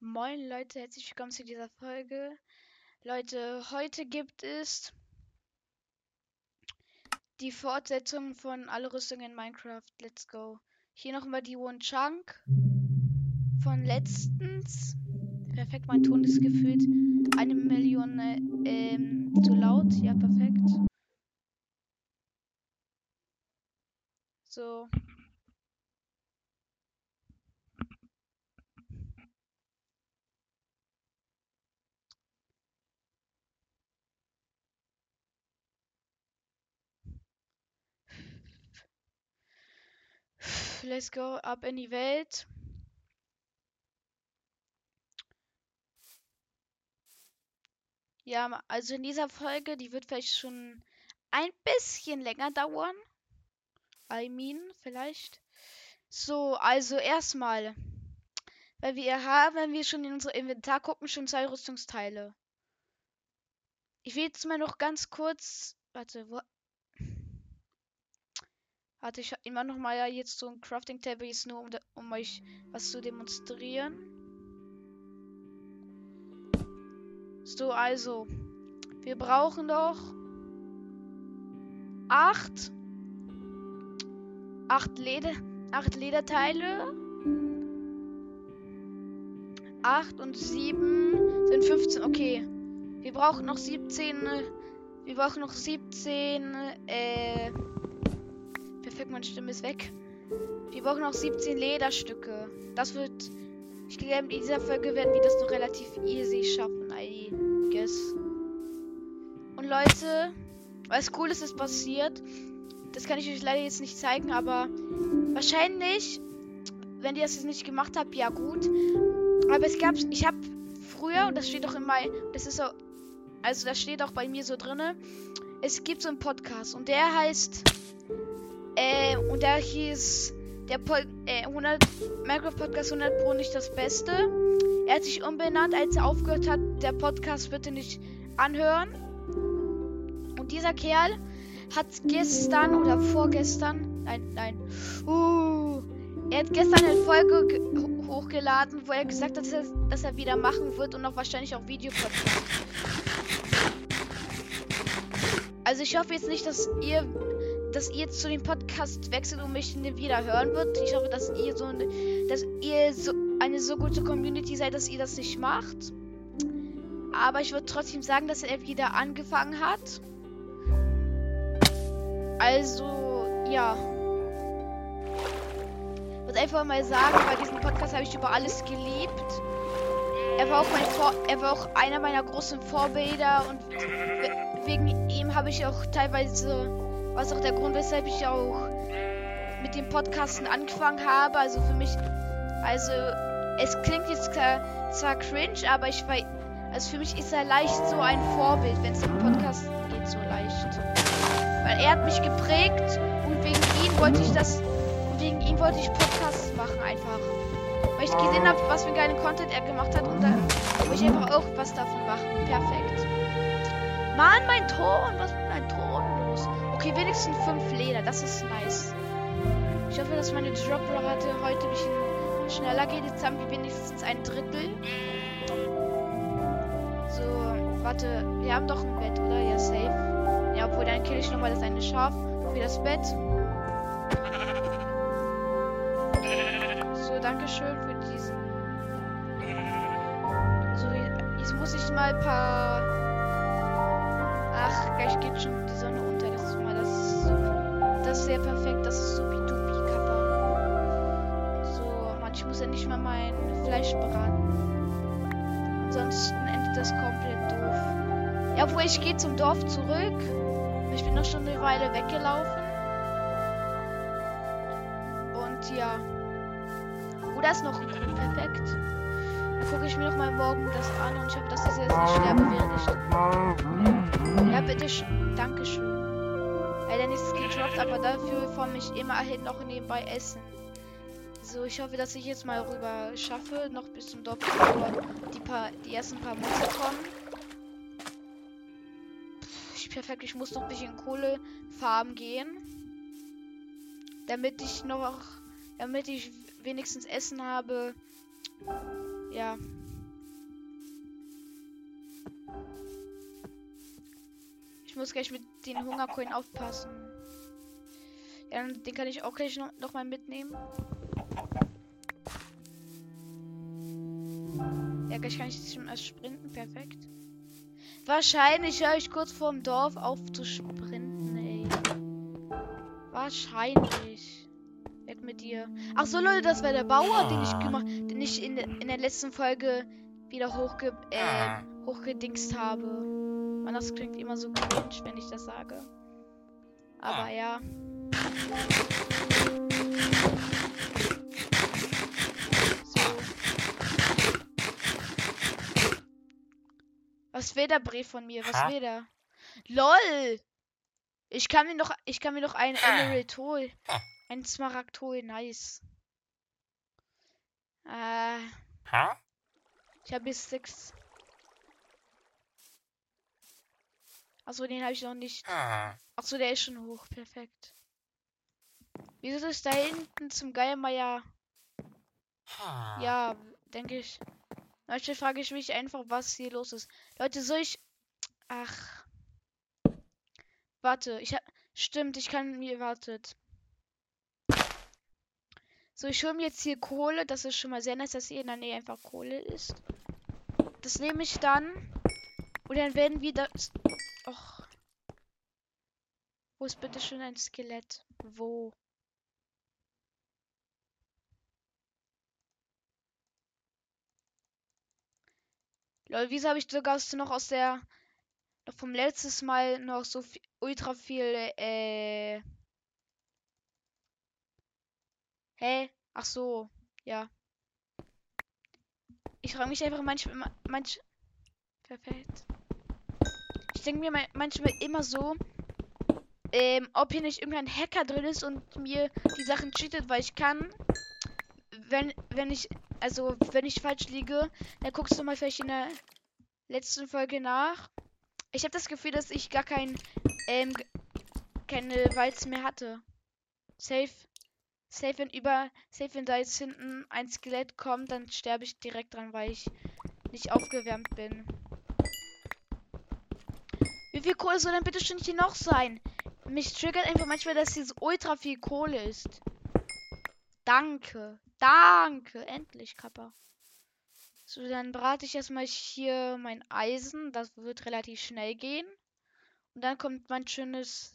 Moin Leute, herzlich willkommen zu dieser Folge. Leute, heute gibt es die Fortsetzung von Alle Rüstungen in Minecraft. Let's go. Hier nochmal die One Chunk von letztens. Perfekt, mein Ton ist gefühlt eine Million äh, ähm, zu laut. Ja, perfekt. So. Let's go ab in die Welt. Ja, also in dieser Folge, die wird vielleicht schon ein bisschen länger dauern. I mean, vielleicht. So, also erstmal. Weil wir haben, wenn wir schon in unser Inventar gucken, schon zwei Rüstungsteile. Ich will jetzt mal noch ganz kurz. Warte, wo. Warte, ich immer noch mal ja jetzt so ein Crafting Table jetzt nur um, um euch was zu demonstrieren. So, also. Wir brauchen doch acht. Acht Leder. Acht Lederteile. Acht und sieben sind 15. Okay. Wir brauchen noch 17. Wir brauchen noch 17. Äh. Perfekt, meine Stimme ist weg. Wir brauchen noch 17 Lederstücke. Das wird. Ich glaube, in dieser Folge werden wir das noch relativ easy schaffen. I guess. Und Leute, was Cooles ist passiert. Das kann ich euch leider jetzt nicht zeigen, aber wahrscheinlich, wenn ihr das jetzt nicht gemacht habt, ja gut. Aber es gab, ich habe früher, und das steht auch in meinem, das ist so, also das steht auch bei mir so drinne. Es gibt so einen Podcast und der heißt, äh, und der hieß, der po äh, 100, Minecraft Podcast 100 Pro nicht das Beste. Er hat sich umbenannt, als er aufgehört hat, der Podcast bitte nicht anhören. Und dieser Kerl hat gestern oder vorgestern, nein, nein, uh, er hat gestern eine Folge hochgeladen, wo er gesagt hat, dass er, dass er wieder machen wird und auch wahrscheinlich auch Videopodcast. Also ich hoffe jetzt nicht, dass ihr, dass ihr zu dem Podcast wechselt und mich wieder hören wird. Ich hoffe, dass ihr so, dass ihr so eine so gute Community seid, dass ihr das nicht macht. Aber ich würde trotzdem sagen, dass er wieder angefangen hat. Also, ja. Ich würde einfach mal sagen, bei diesem Podcast habe ich über alles geliebt. Er war er war auch einer meiner großen Vorbilder und wegen ihm habe ich auch teilweise, was auch der Grund, weshalb ich auch mit dem Podcasten angefangen habe. Also für mich, also es klingt jetzt zwar cringe, aber ich weiß, also für mich ist er leicht so ein Vorbild, wenn es im Podcast geht, so leicht. Weil er hat mich geprägt und wegen ihm wollte ich das, wegen ihm wollte ich Podcasts machen einfach. Weil ich gesehen habe, was für geilen Content er gemacht hat und dann wollte ich einfach auch was davon machen. Perfekt. Mann, mein Ton, was ist mit meinem Ton los? Okay, wenigstens fünf Leder, das ist nice. Ich hoffe, dass meine Drop-Rate heute ein bisschen schneller geht. Jetzt haben wir wenigstens ein Drittel. So, warte, wir haben doch ein Bett, oder? Ja, safe. Ja, obwohl dann kill ich nochmal das eine Schaf. Wie das Bett. So, danke schön für diesen. So, jetzt muss ich mal ein paar. Ach, gleich geht schon die Sonne unter. Das ist sehr perfekt. Das ist supi-dupi Kappa. So, Mann, ich muss ja nicht mal mein Fleisch braten. Ansonsten endet das komplett doof. Ja, obwohl ich gehe zum Dorf zurück. Ich bin noch schon eine Weile weggelaufen. Und ja. Oh, da ist noch. Perfekt. Dann gucke ich mir noch mal morgen das an und ich hoffe, dass ich jetzt nicht sterbe, während ich. Ja, bitte. Dankeschön. Leider nichts gedroppt, aber dafür vor mich immerhin noch nebenbei essen. So, ich hoffe, dass ich jetzt mal rüber schaffe, noch bis zum Dorf, bevor die, paar, die ersten paar Monate kommen. Pff, perfekt, ich muss noch ein bisschen Kohlefarm gehen. Damit ich noch, damit ich wenigstens Essen habe. Ja. Ich muss gleich mit den Hungercoin aufpassen. Ja, den kann ich auch gleich noch, noch mal mitnehmen. Ja, gleich kann ich schon erst sprinten. Perfekt. Wahrscheinlich höre ich kurz vorm Dorf auf zu sprinten, ey. Wahrscheinlich. Weg mit dir. Ach so, Leute, das war der Bauer, den ich gemacht, den ich in, in der letzten Folge wieder hochge äh, hochgedingst habe. Man, das klingt immer so cringe, wenn ich das sage. Aber ja. Was will der Brief von mir? Was Ha? will der? LOL! Ich kann mir noch, ich kann mir noch ein Emerald holen. Ha. Ein Smaragd holen, nice. Äh, Huh? ich habe bis 6. Achso, den habe ich noch nicht. Achso, der ist schon hoch. Perfekt. Wieso ist da hinten zum Geiermeier? Huh. Ja, denke ich. Manchmal frage ich mich einfach, was hier los ist. Leute, soll ich. Ach. Warte, ich hab. Stimmt, ich kann mir. Wartet. So, ich hole mir jetzt hier Kohle. Das ist schon mal sehr nice, dass hier in der Nähe einfach Kohle ist. Das nehme ich dann. Und dann werden wir das. Och. Wo ist bitte schön ein Skelett? Wo? Lol, wieso habe ich sogar noch aus der noch vom letztes Mal noch so viel, ultra viel äh Hä? Ach so, ja. Ich frage mich einfach manchmal manch perfekt. Denke mir ma- manchmal immer so ähm, ob hier nicht irgendein Hacker drin ist und mir die Sachen cheatet, weil ich kann wenn wenn ich also wenn ich falsch liege, dann guckst du mal vielleicht in der letzten Folge nach. Ich habe das Gefühl, dass ich gar kein ähm, keine Walz mehr hatte. Safe. Safe, wenn über. Safe, wenn da jetzt hinten ein Skelett kommt, dann sterbe ich direkt dran, weil ich nicht aufgewärmt bin. Wie Kohle soll denn bitte schon hier noch sein? Mich triggert einfach manchmal, dass hier so ultra viel Kohle ist. Danke. Danke. Endlich, Kappa. So, dann brate ich erstmal hier mein Eisen. Das wird relativ schnell gehen. Und dann kommt mein schönes.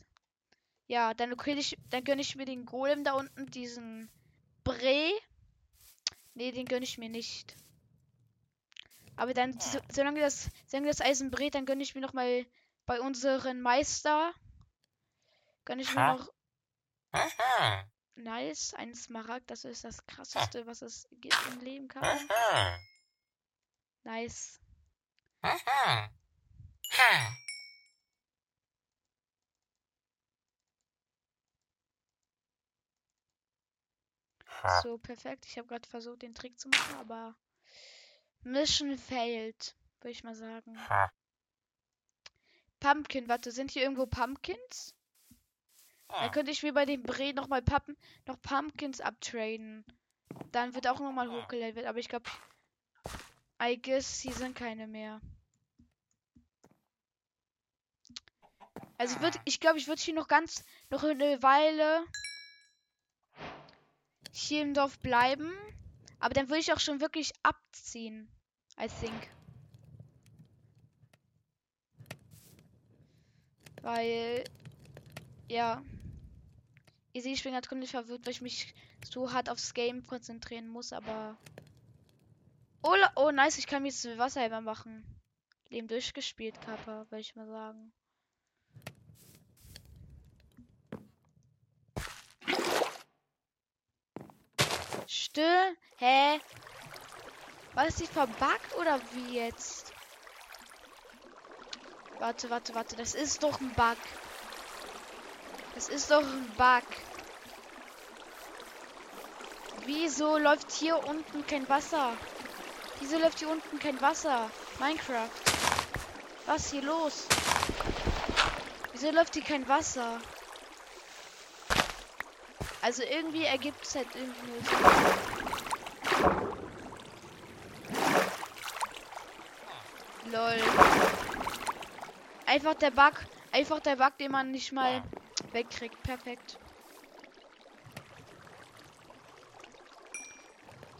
Ja, dann kriege ich. Dann gönne ich mir den Golem da unten, diesen Bre. Nee, den gönne ich mir nicht. Aber dann, so, solange das, solange das Eisen brät, dann gönne ich mir noch mal bei unseren Meister. Gönne ich mir Ha? noch nice einen Smaragd. Das ist das krasseste, was es gibt im Leben kann. Nice. So, perfekt. Ich habe gerade versucht, den Trick zu machen, aber Mission failed, würde ich mal sagen. Huh. Pumpkin, warte, sind hier irgendwo Pumpkins? Dann Huh. könnte ich mir bei dem Bre noch mal Pappen, noch Pumpkins abtraden. Dann wird auch noch mal hochgelevelt, aber ich glaube, I guess hier sind keine mehr. Also ich würde, ich glaube, ich würde hier noch ganz, noch eine Weile hier im Dorf bleiben. Aber dann würde ich auch schon wirklich abziehen. I think. Weil, ja. Ihr seht, ich bin gerade komplett verwirrt, weil ich mich so hart aufs Game konzentrieren muss, aber. Oh, oh nice, ich kann mir jetzt Wasser immer machen. Leben durchgespielt, Kappa, würde ich mal sagen. Still? Hä? War das nicht verbuggt oder wie jetzt? Warte, warte, warte. Das ist doch ein Bug. Das ist doch ein Bug. Wieso läuft hier unten kein Wasser? Wieso läuft hier unten kein Wasser? Minecraft. Was hier los? Wieso läuft hier kein Wasser? Also irgendwie ergibt es halt irgendwie nur. Lol. Einfach der Bug. Einfach der Bug, den man nicht mal wegkriegt. Perfekt.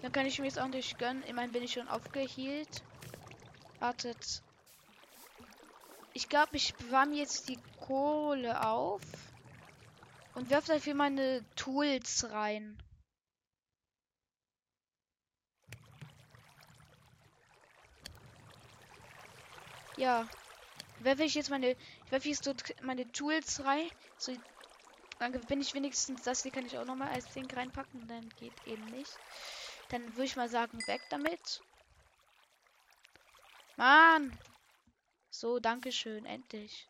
Dann kann ich mir jetzt auch nicht gönnen. Immerhin bin ich schon aufgehielt. Wartet. Ich glaube, ich mir jetzt die Kohle auf. Und werfe dafür meine Tools rein. Ja. Werfe ich jetzt meine. Ich werfe jetzt meine Tools rein. So, dann bin ich wenigstens. Das hier kann ich auch nochmal als Ding reinpacken. Dann geht eben nicht. Dann würde ich mal sagen, weg damit. Mann! So, Dankeschön, endlich.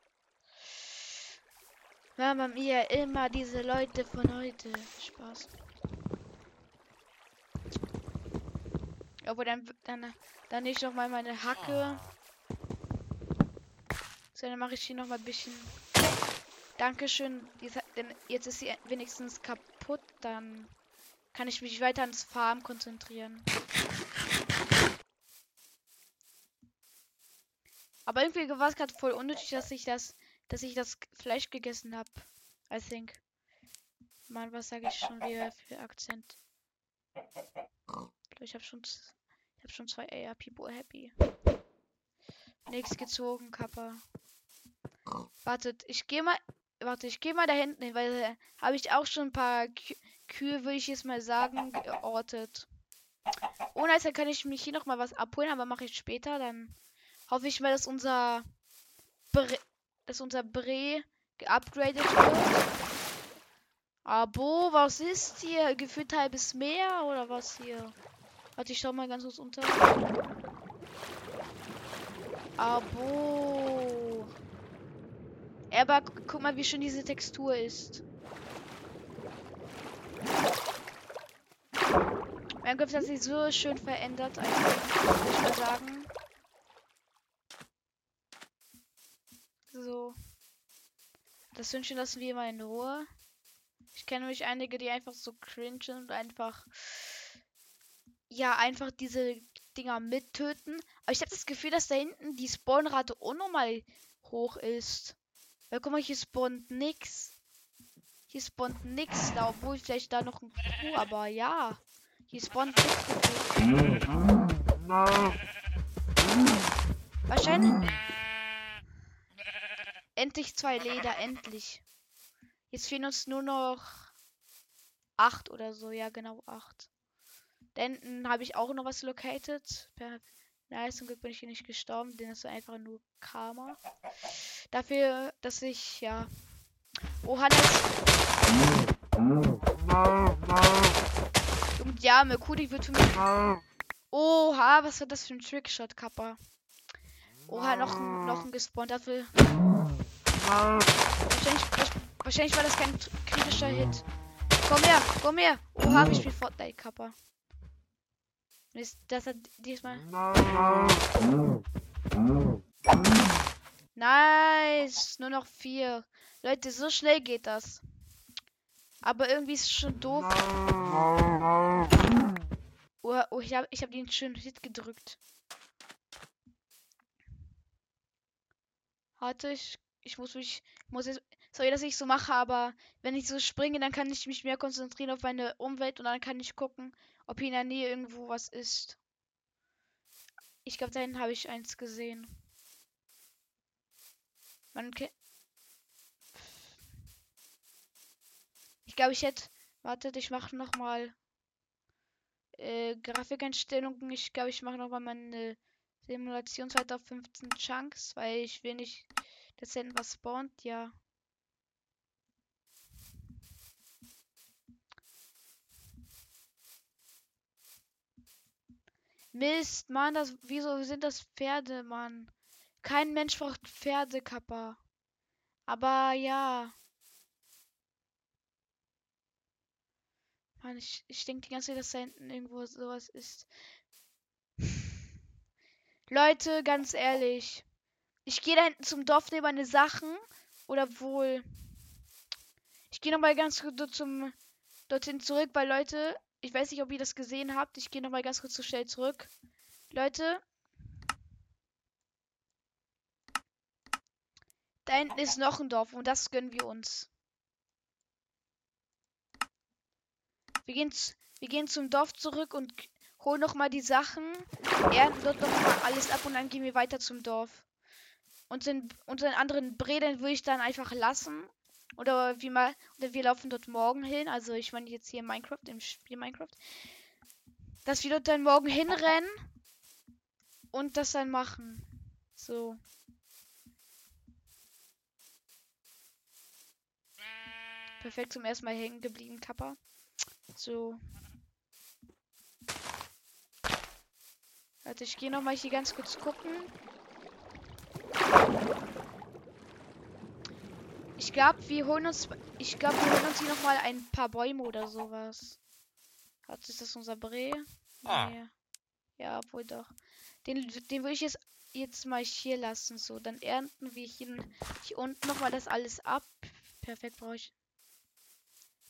Mama mir immer diese Leute von heute. Spaß. Aber dann, dann, dann ich noch mal meine Hacke. So, dann mache ich hier noch mal ein bisschen. Dankeschön. Denn jetzt ist sie wenigstens kaputt. Dann kann ich mich weiter ans Farm konzentrieren. Aber irgendwie war es gerade voll unnötig, dass ich das, dass ich das Fleisch gegessen habe. I think. Mann, was sage ich schon wieder für Akzent? Ich habe schon, ich habe schon zwei AR People happy. Nichts gezogen, Kappa. Wartet, ich gehe mal, warte, ich gehe mal da hinten hin, weil äh, habe ich auch schon ein paar Kü Kühe, würde ich jetzt mal sagen, geortet. Ohne als kann ich mich hier noch mal was abholen, aber mache ich später. Dann hoffe ich mal, dass unser Bre dass unser Bre geupgradet wird. Abo, was ist hier? Gefühlt halbes Meer oder was hier? Warte, ich schau mal ganz kurz unter. Abo. Aber guck mal, wie schön diese Textur ist. Mein Kopf hat sich so schön verändert, eigentlich, ich mal sagen. So. Das Hündchen lassen wir mal in Ruhe. Ich kenne nämlich einige, die einfach so cringe und einfach. Ja, einfach diese Dinger mittöten. Aber ich habe das Gefühl, dass da hinten die Spawnrate unnormal hoch ist. Weil guck mal, hier spawnt nix. Hier spawnt nix, da obwohl vielleicht da noch ein Kuh, aber ja. Hier spawnt nix. Wahrscheinlich. Endlich zwei Leder, endlich. Jetzt fehlen uns nur noch acht oder so. Ja, genau acht. Denn habe ich auch noch was located. Per Nice, zum Glück bin ich hier nicht gestorben, denn es war einfach nur Karma. Dafür, dass ich, ja. Oh, Hannes. Und ja, Merkudi wird für mich. Oha, was war das für ein Trickshot, Kappa? Oha, noch, ein, noch ein gespawnt. Dafür. Wahrscheinlich, wahrscheinlich war das kein kritischer Hit. Komm her, komm her. Oha, ich spiele Fortnite, Kappa. Ist das hat diesmal. Nice. Nur noch vier. Leute, so schnell geht das. Aber irgendwie ist es schon doof. Oh, oh ich habe ich hab den schönen Hit gedrückt. Warte, ich, ich muss mich. Muss jetzt, sorry, dass ich so mache, aber wenn ich so springe, dann kann ich mich mehr konzentrieren auf meine Umwelt und dann kann ich gucken, ob hier in der Nähe irgendwo was ist. Ich glaube, dahin habe ich eins gesehen. Man Ich glaube, ich hätte. Wartet, ich mache noch mal äh, Grafikeinstellungen. Ich glaube, ich mache noch mal meine Simulation 2015 Chunks, weil ich will nicht, dass was spawnt. Ja. Mist, Mann, das, wieso sind das Pferde, Mann? Kein Mensch braucht Pferdekapper. Aber ja. Mann, ich, ich denke die ganze Zeit, dass da hinten irgendwo sowas ist. Leute, ganz ehrlich. Ich gehe da hinten zum Dorf, nehme meine Sachen. Oder wohl. Ich gehe nochmal ganz kurz zum dorthin zurück, weil Leute, ich weiß nicht, ob ihr das gesehen habt. Ich gehe noch mal ganz kurz so schnell zurück. Leute. Da hinten ist noch ein Dorf und das gönnen wir uns. Wir gehen, wir gehen zum Dorf zurück und holen noch mal die Sachen, ernten dort noch mal alles ab und dann gehen wir weiter zum Dorf. Und den, unseren anderen Bräden würde ich dann einfach lassen. Oder wie mal, oder wir laufen dort morgen hin. Also ich meine jetzt hier Minecraft, im Spiel Minecraft. Dass wir dort dann morgen hinrennen und das dann machen. So. Perfekt zum ersten Mal hängen geblieben, Kappa. So. Warte, ich gehe noch mal hier ganz kurz gucken. Ich glaube, wir holen uns. Ich glaube, wir holen uns hier noch mal ein paar Bäume oder sowas. Hat ist das unser Bre? Ah. Nee. Ja, wohl doch. Den, den würde ich jetzt jetzt mal hier lassen. So, dann ernten wir hier, hier unten noch mal das alles ab. Perfekt, brauche ich.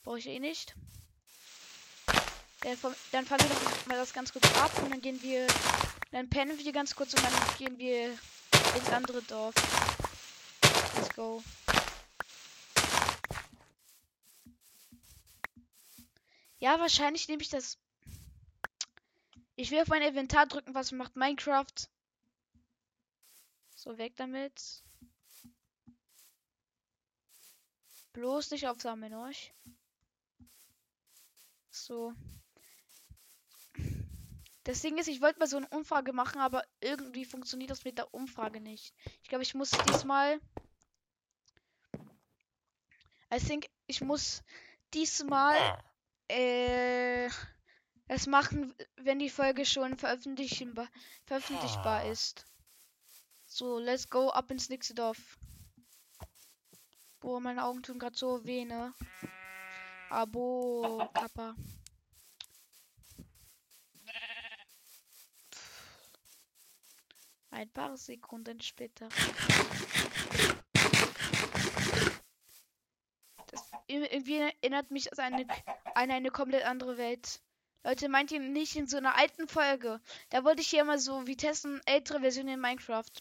Brauche ich eh nicht. Dann, vom- dann fahren wir doch mal das ganz kurz ab und dann gehen wir. Dann pennen wir ganz kurz und dann gehen wir ins andere Dorf. Let's go. Ja, wahrscheinlich nehme ich das. Ich will auf mein Inventar drücken, was macht Minecraft. So, weg damit. Bloß nicht aufsammeln, euch. So. Das Ding ist, ich wollte mal so eine Umfrage machen, aber irgendwie funktioniert das mit der Umfrage nicht. Ich glaube, ich muss diesmal. I think, ich muss diesmal äh, das machen, wenn die Folge schon veröffentlichen, veröffentlichbar ist. So, let's go ab ins nächste Dorf. Boah, meine Augen tun gerade so weh, ne? Abo, Kappa. Ein paar Sekunden später. Das ir- irgendwie erinnert mich das an eine, an eine komplett andere Welt. Leute, meint ihr nicht in so einer alten Folge? Da wollte ich hier mal so wie testen, ältere Versionen in Minecraft.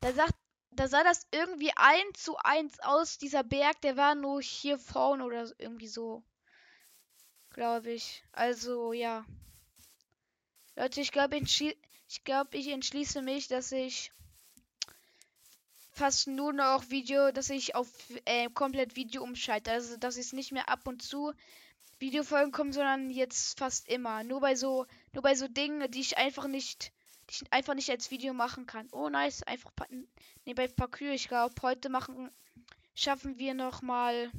Da sagt, da sah das irgendwie eins zu eins aus. Dieser Berg, der war nur hier vorne oder irgendwie so. Glaube ich. Also, ja. Leute, ich glaube, ich, ich, glaub, ich entschließe mich, dass ich fast nur noch Video, dass ich auf äh, komplett Video umschalte. Also, dass es nicht mehr ab und zu Videofolgen kommen, sondern jetzt fast immer. Nur bei so, nur bei so Dingen, die ich einfach nicht, die ich einfach nicht als Video machen kann. Oh, nice. Einfach, nee, bei Parkour, ich glaube, heute machen, schaffen wir noch mal,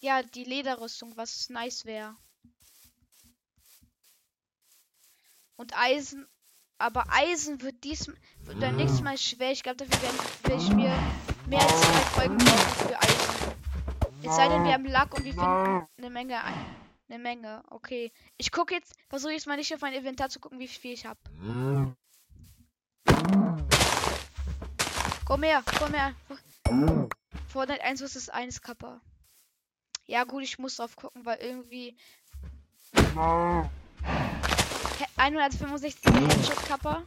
ja, die Lederrüstung, was nice wäre. Und Eisen, aber Eisen wird diesmal, wird dann nächstes Mal schwer. Ich glaube, dafür werden, werde ich mir mehr als zwei Folgen brauchen für Eisen. Es sei denn, wir haben Lack und wir finden eine Menge ein. Eine Menge, okay. Ich gucke jetzt, versuche jetzt mal nicht auf mein Inventar zu gucken, wie viel ich habe. Komm her, komm her. Fortnite 1 vs 1 Kappa. Ja gut, ich muss drauf gucken, weil irgendwie. He- 165 Headshot Kappa.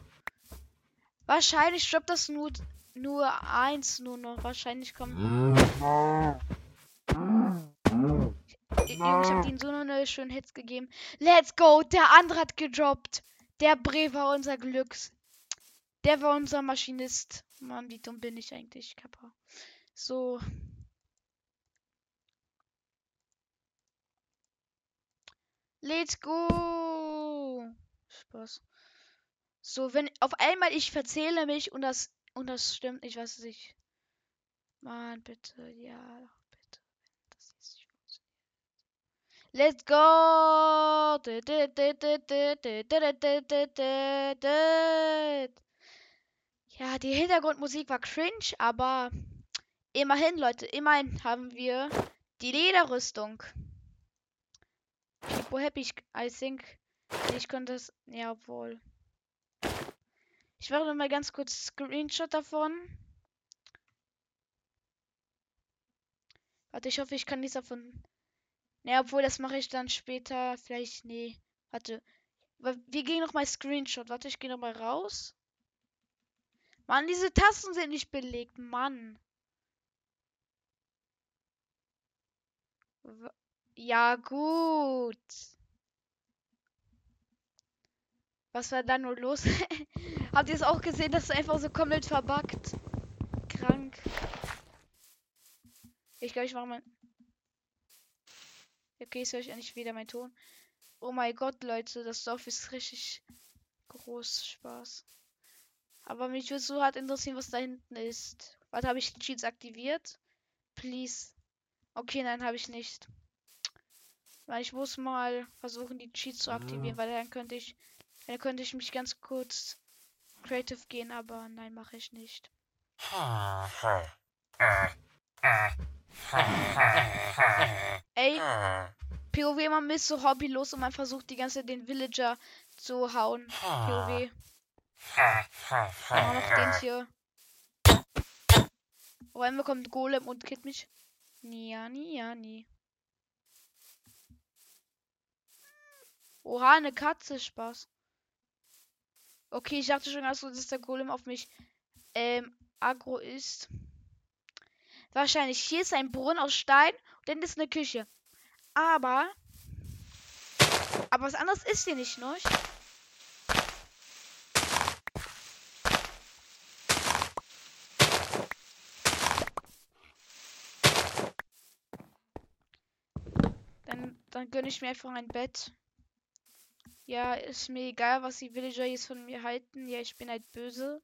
Wahrscheinlich droppt das nur nur eins nur noch. Wahrscheinlich kommt. Ich hab denen so eine schönen Hits gegeben. Let's go! Der andere hat gedroppt. Der Bre war unser Glücks. Der war unser Maschinist. Mann, wie dumm bin ich eigentlich, Kappa. So. Let's go! Spaß. So, wenn auf einmal ich verzähle mich und das und das stimmt nicht, was ich. Mann, bitte, ja, bitte. Das ist nicht. Let's go! Ja, die Hintergrundmusik war cringe, aber immerhin, Leute, immerhin haben wir die Lederrüstung. People happy, I think. Ich könnte es. Ja, obwohl. Ich mache mal ganz kurz Screenshot davon. Warte, ich hoffe, ich kann nichts davon. Ne, obwohl, das mache ich dann später. Vielleicht, nee. Warte. Wa- Wir gehen noch mal Screenshot. Warte, ich gehe noch mal raus. Mann, diese Tasten sind nicht belegt, Mann. Ja, gut. Was war da nur los? Habt ihr es auch gesehen, dass es einfach so komplett verbuggt? Krank. Ich glaube, ich mache mal. Okay, jetzt höre ich endlich wieder meinen Ton. Oh mein Gott, Leute, das Dorf ist richtig groß. Spaß. Aber mich würde so hart interessieren, was da hinten ist. Warte, habe ich die Cheats aktiviert? Please. Okay, nein, habe ich nicht. Weil ich muss mal versuchen, die Cheats zu aktivieren, weil dann könnte ich, dann könnte ich mich ganz kurz creative gehen, aber nein, mache ich nicht. Ey, POW, man ist so hobbylos und man versucht die ganze Zeit den Villager zu hauen. POW. Immer noch den hier. Auf einmal kommt Golem und killt mich. Nie, ja, nie. Oha, eine Katze, Spaß. Okay, ich dachte schon ganz so, dass der Golem auf mich ähm, aggro ist. Wahrscheinlich. Hier ist ein Brunnen aus Stein und dann ist eine Küche. Aber. Aber was anderes ist hier nicht, ne? Dann, dann gönne ich mir einfach ein Bett. Ja, ist mir egal, was die Villager jetzt von mir halten. Ja, ich bin halt böse.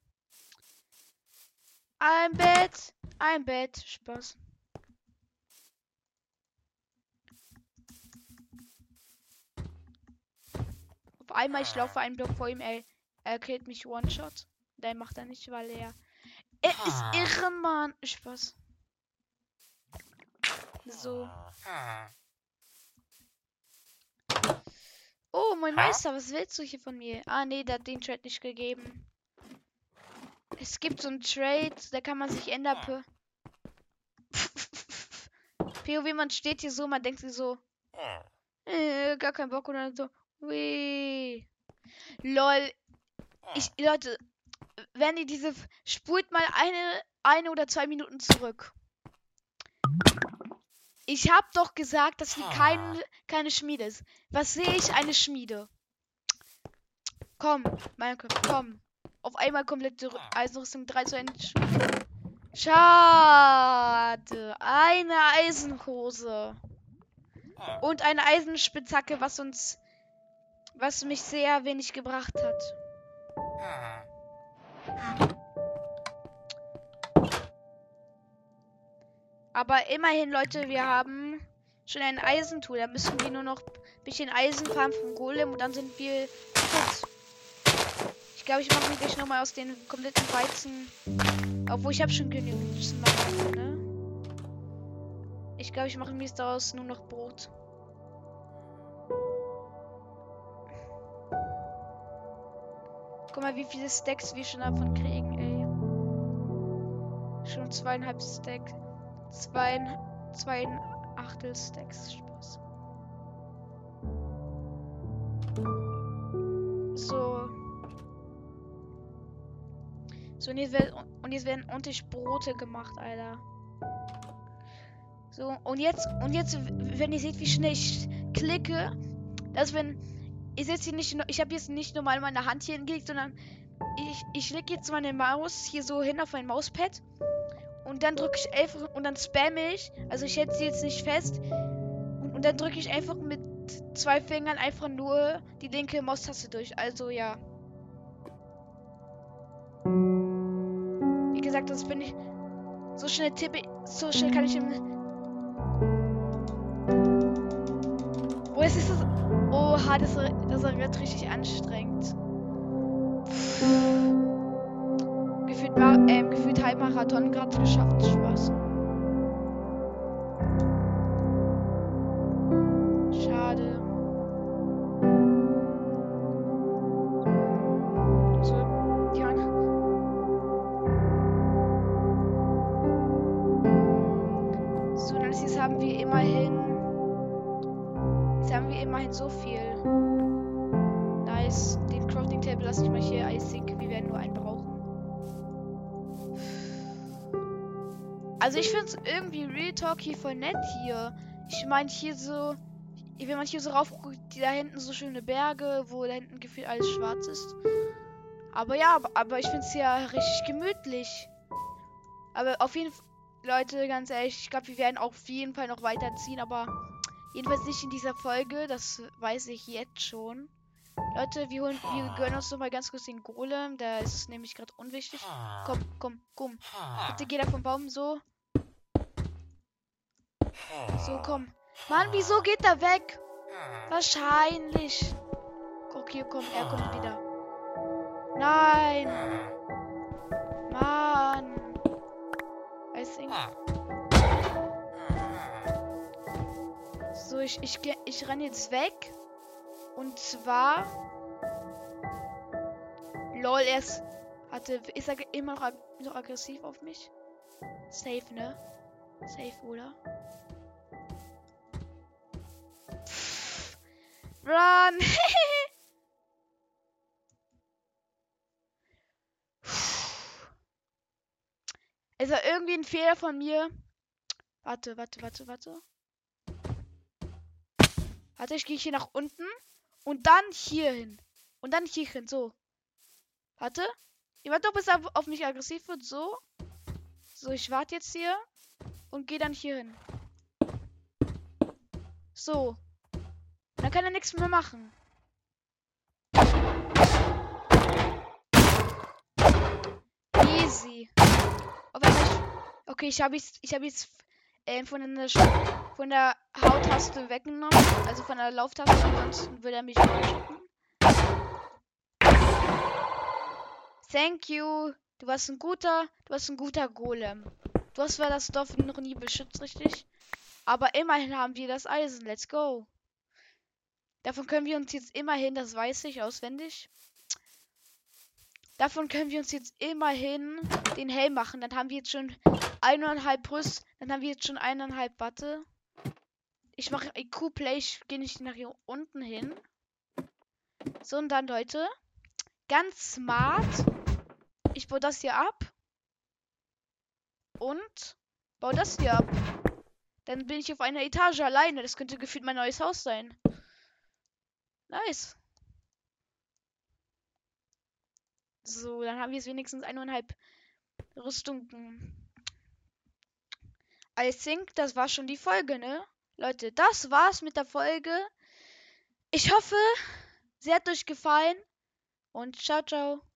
Ein Bett. Ein Bett. Spaß. Auf einmal, ich laufe einen Block vor ihm, er, er killt mich One-Shot. Nein, macht er nicht, weil er... Er ist irre, Mann. Spaß. So. Oh, mein Ha? Meister, was willst du hier von mir? Ah, nee, der hat den Trade nicht gegeben. Es gibt so einen Trade, da kann man sich Enderpe. POW, man steht hier so, man denkt sich so, äh, gar kein Bock und dann so, weh. Lol. Ich, Leute, wenn ihr diese, spult mal eine, eine oder zwei Minuten zurück. Ich hab doch gesagt, dass hier kein, keine Schmiede ist. Was sehe ich? Eine Schmiede. Komm, Minecraft, komm. Auf einmal komplette Rü- Eisenrüstung 3 zu 1. Schade. Eine Eisenhose. Und eine Eisenspitzhacke, was uns. Was mich sehr wenig gebracht hat. Aber immerhin, Leute, wir haben schon ein Eisentool. Da müssen wir nur noch ein bisschen Eisen farmen vom Golem und dann sind wir fit. Ich glaube, ich mache mir gleich nochmal aus den kompletten Weizen. Obwohl ich habe schon genügend ne? Ich glaube, ich mache mir daraus nur noch Brot. Guck mal, wie viele Stacks wir schon davon kriegen, ey. Schon zweieinhalb Stack. Zwei, zwei Achtel Stacks. Spaß. So. So, und jetzt, wird, und jetzt werden ordentlich Brote gemacht, Alter. So, und jetzt, und jetzt, wenn ihr seht, wie schnell ich klicke, dass wenn, ich setze hier nicht, ich habe jetzt nicht normal meine Hand hier hingelegt, sondern ich, ich lege jetzt meine Maus hier so hin auf mein Mauspad und dann drücke ich einfach und dann spamme ich, also ich hätte sie jetzt nicht fest und, dann drücke ich einfach mit zwei Fingern einfach nur die linke Maustaste durch. Also ja. Wie gesagt, das bin ich so schnell tippe, so schnell kann ich im Wo ist es? Oha, das, das wird richtig anstrengend. Gefühlt, Mar ähm, gefühlt Halbmarathon gerade geschafft. Spaß. Also ich finde es irgendwie Real Talk hier voll nett hier. Ich meine hier so, wenn man hier so rauf guckt, da hinten so schöne Berge, wo da hinten gefühlt alles schwarz ist. Aber ja, aber, ich finde es ja richtig gemütlich. Aber auf jeden Fall, Leute, ganz ehrlich, ich glaube, wir werden auf jeden Fall noch weiterziehen, aber jedenfalls nicht in dieser Folge, das weiß ich jetzt schon. Leute, wir holen, wir gönnen uns noch mal ganz kurz den Golem, der ist nämlich gerade unwichtig. Komm, komm, komm. Bitte geh da vom Baum so. So, komm. Mann, wieso geht er weg? Wahrscheinlich. Okay, komm, er kommt wieder. Nein. Mann. Weiß ich. So, ich, ich, ich renn jetzt weg. Und zwar. Lol, er ist, hatte, ist er immer noch, noch aggressiv auf mich? Safe, ne? Safe, oder? Pff. Run! Ist er irgendwie ein Fehler von mir? Warte, warte, warte, warte. Warte, ich gehe hier nach unten und dann hier hin. Und dann hier hin, so. Warte. Ich warte, bis er auf mich aggressiv wird, so. So, ich warte jetzt hier und gehe dann hier hin. So. Dann kann er nichts mehr machen. Easy. Ich, okay, ich habe jetzt, ich habe jetzt ähm, von der von der Hauttaste weggenommen, also von der Lauftaste, ansonsten würde er mich schicken. Thank you. Du warst ein guter, du warst ein guter Golem. Du hast zwar das Dorf noch nie beschützt, richtig? Aber immerhin haben wir das Eisen. Let's go. Davon können wir uns jetzt immerhin, das weiß ich auswendig. Davon können wir uns jetzt immerhin den Helm machen. Dann haben wir jetzt schon eineinhalb Brust. Dann haben wir jetzt schon eineinhalb Watte. Ich mache IQ-Play. Ich gehe nicht nach hier unten hin. So, und dann, Leute. Ganz smart. Ich baue das hier ab. Und baue das hier ab. Dann bin ich auf einer Etage alleine. Das könnte gefühlt mein neues Haus sein. Nice. So, dann haben wir jetzt wenigstens eineinhalb Rüstungen. I think, das war schon die Folge, ne? Leute, das war's mit der Folge. Ich hoffe, sie hat euch gefallen. Und ciao, ciao.